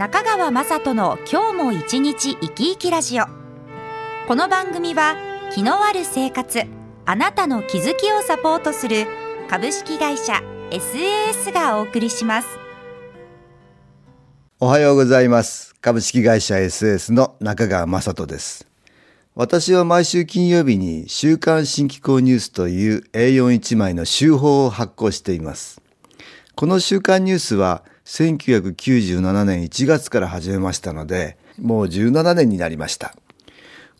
中川雅人の今日も一日生き生きラジオ。この番組は気のある生活あなたの気づきをサポートする株式会社 SAS がお送りします。おはようございます。株式会社 SAS の中川雅人です。私は毎週金曜日に週刊新機構ニュースという A41 枚の週報を発行しています。この週刊ニュースは1997年1月から始めましたので、もう17年になりました。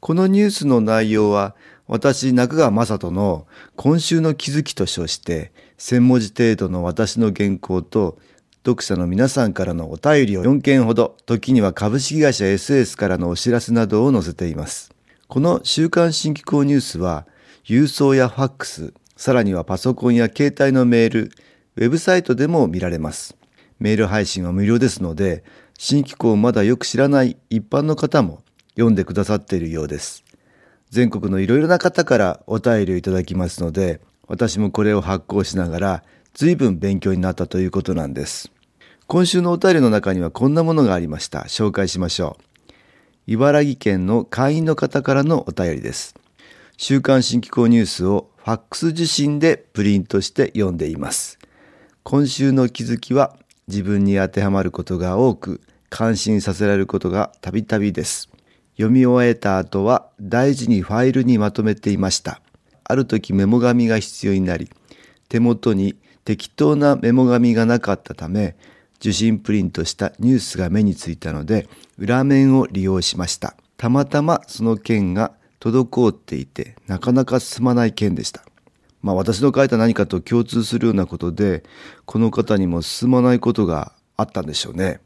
このニュースの内容は、私、中川雅人の今週の気づきと称して、1000文字程度の私の原稿と、読者の皆さんからのお便りを4件ほど、時には株式会社 SS からのお知らせなどを載せています。この週刊新機構ニュースは、郵送やファックス、さらにはパソコンや携帯のメール、ウェブサイトでも見られます。メール配信は無料ですので、新機構をまだよく知らない一般の方も読んでくださっているようです。全国のいろいろな方からお便りをいただきますので、私もこれを発行しながら随分勉強になったということなんです。今週のお便りの中にはこんなものがありました。紹介しましょう。茨城県の会員の方からのお便りです。週刊新機構ニュースをファックス受信でプリントして読んでいます。今週の気づきは自分に当てはまることが多く感心させられることがたびたびです。読み終えた後は大事にファイルにまとめていました。ある時メモ紙が必要になり、手元に適当なメモ紙がなかったため、受信プリントしたニュースが目についたので、裏面を利用しました。たまたまその件が滞っていて、なかなか進まない件でした。まあ私の書いた何かと共通するようなことで、この方にも進まないことがあったんでしょうね。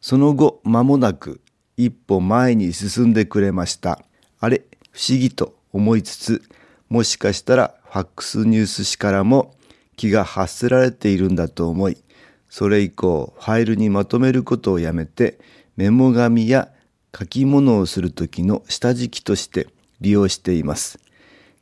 その後、間もなく一歩前に進んでくれました。あれ、不思議と思いつつ、もしかしたらファックスニュース紙からも気が発せられているんだと思い、それ以降ファイルにまとめることをやめて、メモ紙や書き物をする時の下敷きとして利用しています。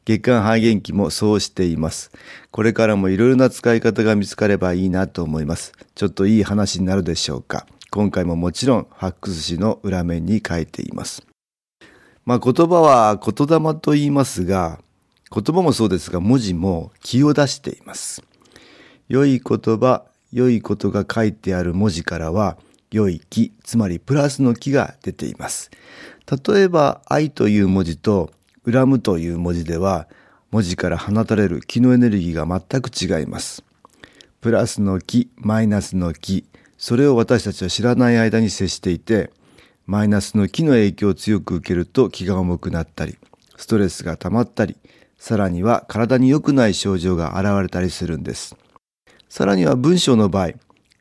月間半減期もそうしています。これからもいろいろな使い方が見つかればいいなと思います。ちょっといい話になるでしょうか。今回ももちろんファックス紙の裏面に書いています。まあ言葉は言霊と言いますが、言葉もそうですが文字も気を出しています。良い言葉、良いことが書いてある文字からは、良い気、つまりプラスの気が出ています。例えば、愛という文字と恨むという文字では文字から放たれる気のエネルギーが全く違います。プラスの気、マイナスの気、それを私たちは知らない間に接していて、マイナスの気の影響を強く受けると気が重くなったり、ストレスが溜まったり、さらには体に良くない症状が現れたりするんです。さらには文章の場合、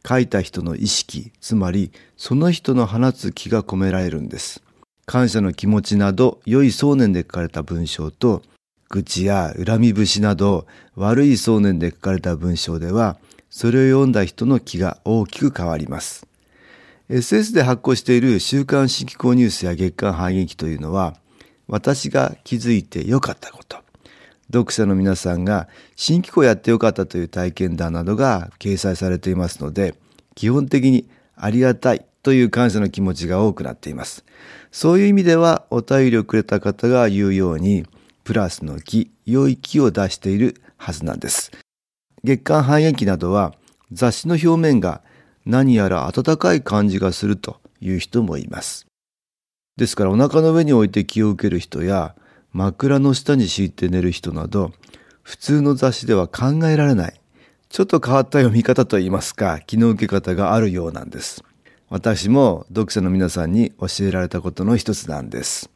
書いた人の意識、つまりその人の放つ気が込められるんです。感謝の気持ちなど良い想念で書かれた文章と愚痴や恨み節など悪い想念で書かれた文章ではそれを読んだ人の気が大きく変わります。SS で発行している週刊新機構ニュースや月刊反撃というのは私が気づいてよかったこと読者の皆さんが新機構やってよかったという体験談などが掲載されていますので基本的にありがたいという感謝の気持ちが多くなっています。そういう意味ではお便りをくれた方が言うようにプラスの気、良い気を出しているはずなんです。月刊半円期などは雑誌の表面が何やら暖かい感じがするという人もいます。ですからお腹の上に置いて気を受ける人や枕の下に敷いて寝る人など普通の雑誌では考えられないちょっと変わった読み方といいますか気の受け方があるようなんです。私も読者の皆さんに教えられたことの一つなんです。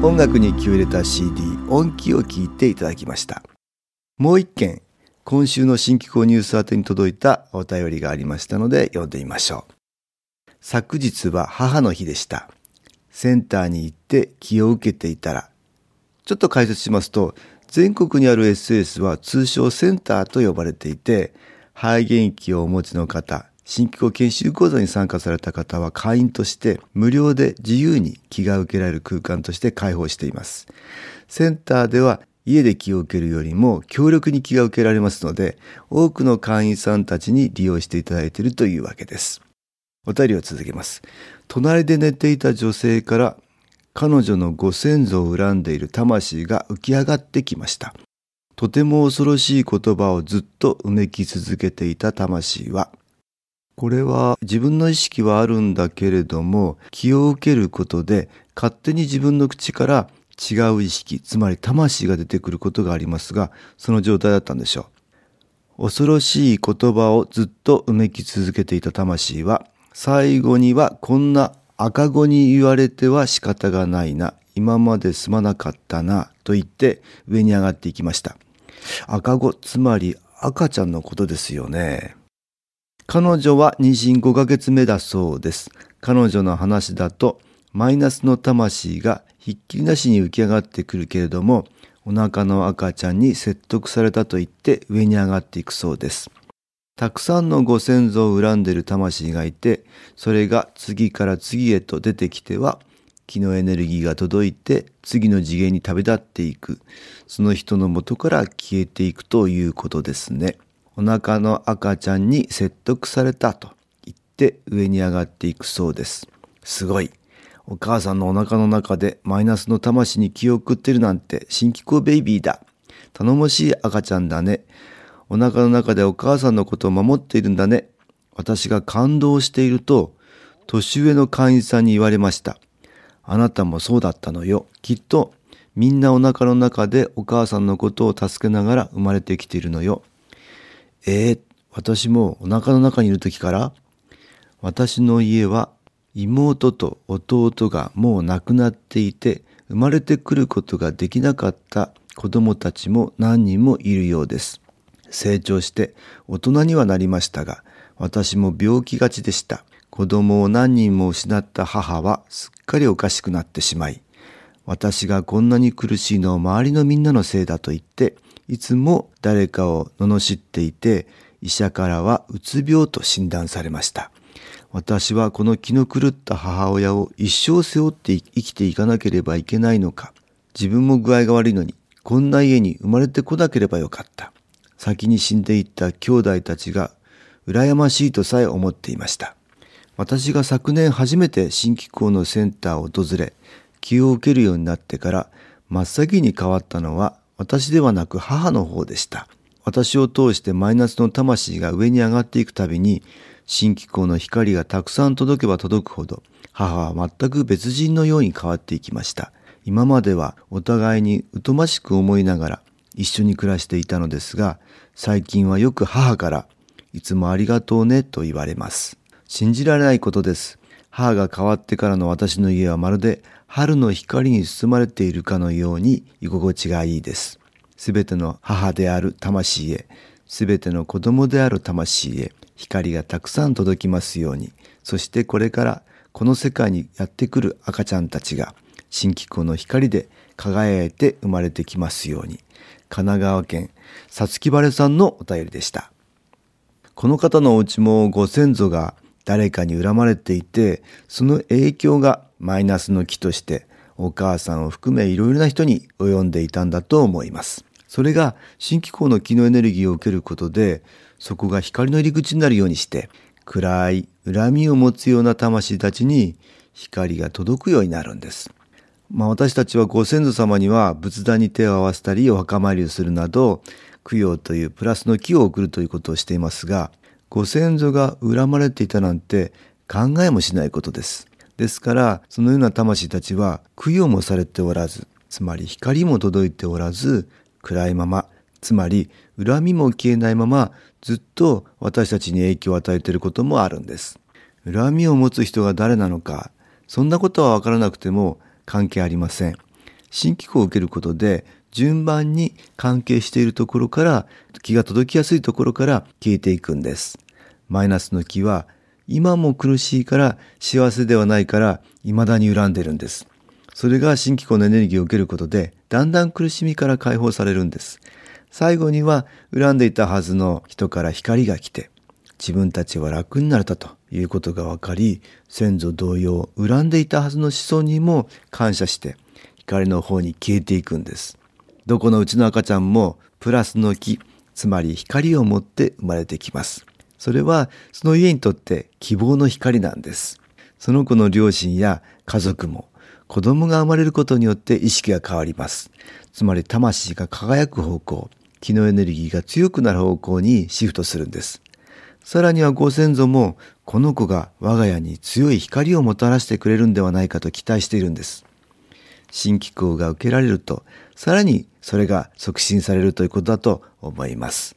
音楽に気を入れた CD 音気を聞いていただきました。もう一件今週の新機構ニュース宛てに届いたお便りがありましたので読んでみましょう。昨日は母の日でした。センターに行って気を受けていたらちょっと解説しますと全国にある SS は通称センターと呼ばれていて肺元気をお持ちの方新機構研修講座に参加された方は会員として無料で自由に気が受けられる空間として開放しています。センターでは家で気を受けるよりも強力に気が受けられますので、多くの会員さんたちに利用していただいているというわけです。お便りを続けます。隣で寝ていた女性から彼女のご先祖を恨んでいる魂が浮き上がってきました。とても恐ろしい言葉をずっとうめき続けていた魂はこれは自分の意識はあるんだけれども気を受けることで勝手に自分の口から違う意識つまり魂が出てくることがありますがその状態だったんでしょう。恐ろしい言葉をずっとうめき続けていた魂は最後にはこんな赤子に言われては仕方がないな今まですまなかったなと言って上に上がっていきました。赤子つまり赤ちゃんのことですよね。彼女は妊娠5ヶ月目だそうです。彼女の話だと、マイナスの魂がひっきりなしに浮き上がってくるけれども、お腹の赤ちゃんに説得されたと言って上に上がっていくそうです。たくさんのご先祖を恨んでいる魂がいて、それが次から次へと出てきては、気のエネルギーが届いて次の次元に旅立っていく。その人の元から消えていくということですね。お腹の赤ちゃんに説得されたと言って上に上がっていくそうです。すごい。お母さんのお腹の中でマイナスの魂に気を送ってるなんて新機構ベイビーだ。頼もしい赤ちゃんだね。お腹の中でお母さんのことを守っているんだね。私が感動していると、年上の会員さんに言われました。あなたもそうだったのよ。きっとみんなお腹の中でお母さんのことを助けながら生まれてきているのよ。えー、私もお腹の中にいる時から私の家は妹と弟がもう亡くなっていて生まれてくることができなかった子供たちも何人もいるようです。成長して大人にはなりましたが私も病気がちでした。子供を何人も失った母はすっかりおかしくなってしまい私がこんなに苦しいのを周りのみんなのせいだと言っていつも誰かを罵っていて、医者からはうつ病と診断されました。私はこの気の狂った母親を一生背負って生きていかなければいけないのか。自分も具合が悪いのに、こんな家に生まれてこなければよかった。先に死んでいった兄弟たちが羨ましいとさえ思っていました。私が昨年初めて新機構のセンターを訪れ、気を受けるようになってから真っ先に変わったのは私ではなく母の方でした。私を通してマイナスの魂が上に上がっていくたびに、新機構の光がたくさん届けば届くほど、母は全く別人のように変わっていきました。今まではお互いに疎ましく思いながら一緒に暮らしていたのですが、最近はよく母から、いつもありがとうねと言われます。信じられないことです。母が変わってからの私の家はまるで春の光に包まれているかのように居心地がいいです。すべての母である魂へ、すべての子供である魂へ、光がたくさん届きますように、そしてこれからこの世界にやってくる赤ちゃんたちが、新機構の光で輝いて生まれてきますように。神奈川県さつきばれさんのお便りでした。この方のお家もご先祖が誰かに恨まれていて、その影響がマイナスの木としてお母さんを含めいろいろな人に及んでいたんだと思います。それが新機構の気のエネルギーを受けることでそこが光の入り口になるようにして暗い恨みを持つような魂たちに光が届くようになるんです。まあ私たちはご先祖様には仏壇に手を合わせたりお墓参りをするなど供養というプラスの木を送るということをしていますがご先祖が恨まれていたなんて考えもしないことです。ですからそのような魂たちは供養もされておらずつまり光も届いておらず暗いままつまり恨みも消えないままずっと私たちに影響を与えていることもあるんです恨みを持つ人が誰なのかそんなことはわからなくても関係ありません新機構を受けることで順番に関係しているところから気が届きやすいところから消えていくんです。マイナスの気は今も苦しいから幸せではないから未だに恨んでるんです。それが新機構のエネルギーを受けることでだんだん苦しみから解放されるんです。最後には恨んでいたはずの人から光が来て自分たちは楽になれたということが分かり先祖同様恨んでいたはずの子孫にも感謝して光の方に消えていくんですどこのうちの赤ちゃんもプラスの木つまり光を持って生まれてきますそれはその家にとって希望の光なんですその子の両親や家族も子供が生まれることによって意識が変わりますつまり魂が輝く方向気のエネルギーが強くなる方向にシフトするんですさらにはご先祖もこの子が我が家に強い光をもたらしてくれるんではないかと期待しているんです。新機構が受けられると、さらにそれが促進されるということだと思います。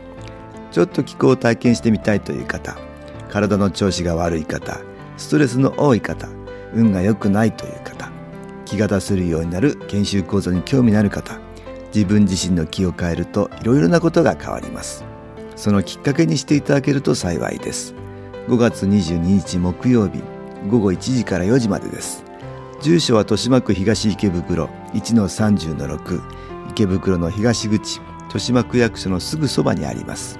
ちょっと気候を体験してみたいという方体の調子が悪い方ストレスの多い方運が良くないという方気が出せるようになる研修講座に興味のある方自分自身の気を変えるといろいろなことが変わります。そのきっかけにしていただけると幸いです。5月22日木曜日午後1時から4時までです。住所は豊島区東池袋1-30-6池袋の東口豊島区役所のすぐそばにあります。